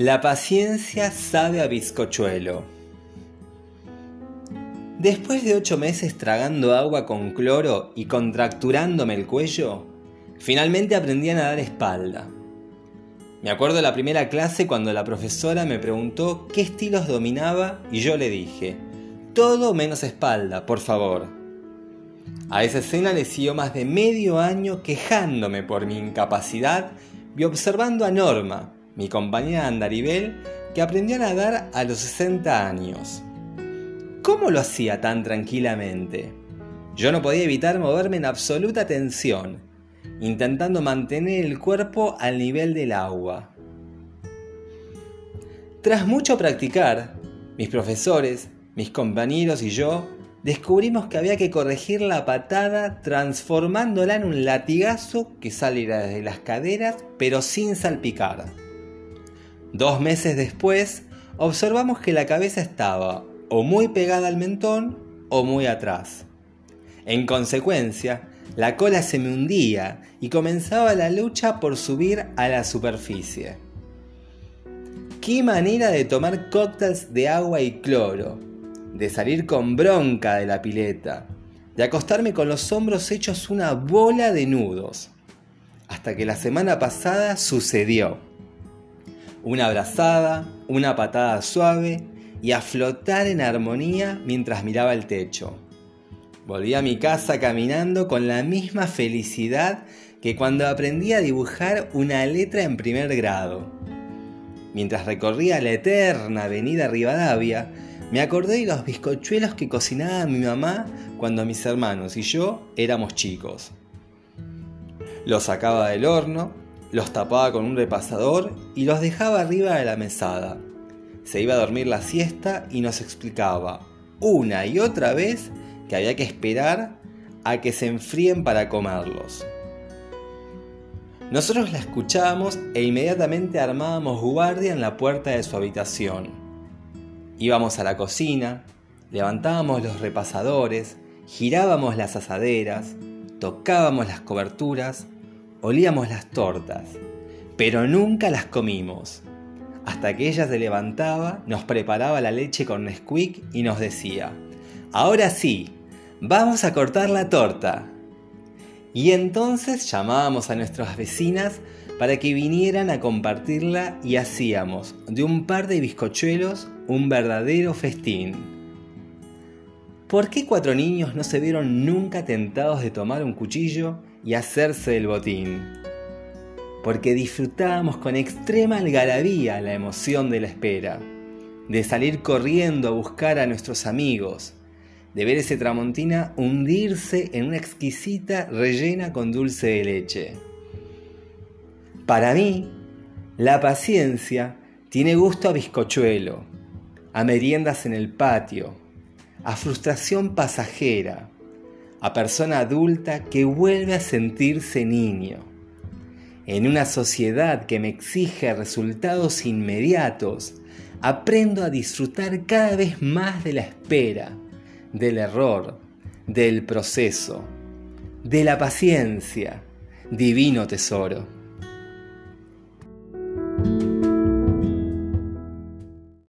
La paciencia sabe a bizcochuelo. Después de ocho meses tragando agua con cloro y contracturándome el cuello, finalmente aprendí a nadar espalda. Me acuerdo de la primera clase cuando la profesora me preguntó qué estilos dominaba y yo le dije, todo menos espalda, por favor. A esa escena le siguió más de medio año quejándome por mi incapacidad y observando a Norma, mi compañera Andaribel, que aprendió a nadar a los 60 años. ¿Cómo lo hacía tan tranquilamente? Yo no podía evitar moverme en absoluta tensión, intentando mantener el cuerpo al nivel del agua. Tras mucho practicar, mis profesores, mis compañeros y yo descubrimos que había que corregir la patada transformándola en un latigazo que saliera desde las caderas pero sin salpicar. Dos meses después, observamos que la cabeza estaba o muy pegada al mentón o muy atrás. En consecuencia, la cola se me hundía y comenzaba la lucha por subir a la superficie. Qué manera de tomar cócteles de agua y cloro, de salir con bronca de la pileta, de acostarme con los hombros hechos una bola de nudos. Hasta que la semana pasada sucedió una abrazada, una patada suave y a flotar en armonía mientras miraba el techo. Volví a mi casa caminando con la misma felicidad que cuando aprendí a dibujar una letra en primer grado. Mientras recorría la eterna avenida Rivadavia, me acordé de los bizcochuelos que cocinaba mi mamá cuando mis hermanos y yo éramos chicos. Los sacaba del horno, los tapaba con un repasador y los dejaba arriba de la mesada. Se iba a dormir la siesta y nos explicaba una y otra vez que había que esperar a que se enfríen para comerlos. Nosotros la escuchábamos e inmediatamente armábamos guardia en la puerta de su habitación. Íbamos a la cocina, levantábamos los repasadores, girábamos las asaderas, tocábamos las coberturas olíamos las tortas, pero nunca las comimos. Hasta que ella se levantaba, nos preparaba la leche con Nesquik y nos decía, ahora sí, vamos a cortar la torta. Y entonces llamábamos a nuestras vecinas para que vinieran a compartirla y hacíamos de un par de bizcochuelos un verdadero festín. ¿Por qué cuatro niños no se vieron nunca tentados de tomar un cuchillo y hacerse el botín, porque disfrutábamos con extrema algarabía la emoción de la espera, de salir corriendo a buscar a nuestros amigos, de ver ese tramontina hundirse en una exquisita rellena con dulce de leche. Para mí, la paciencia tiene gusto a bizcochuelo, a meriendas en el patio, a frustración pasajera, a persona adulta que vuelve a sentirse niño. En una sociedad que me exige resultados inmediatos, aprendo a disfrutar cada vez más de la espera, del error, del proceso, de la paciencia, divino tesoro.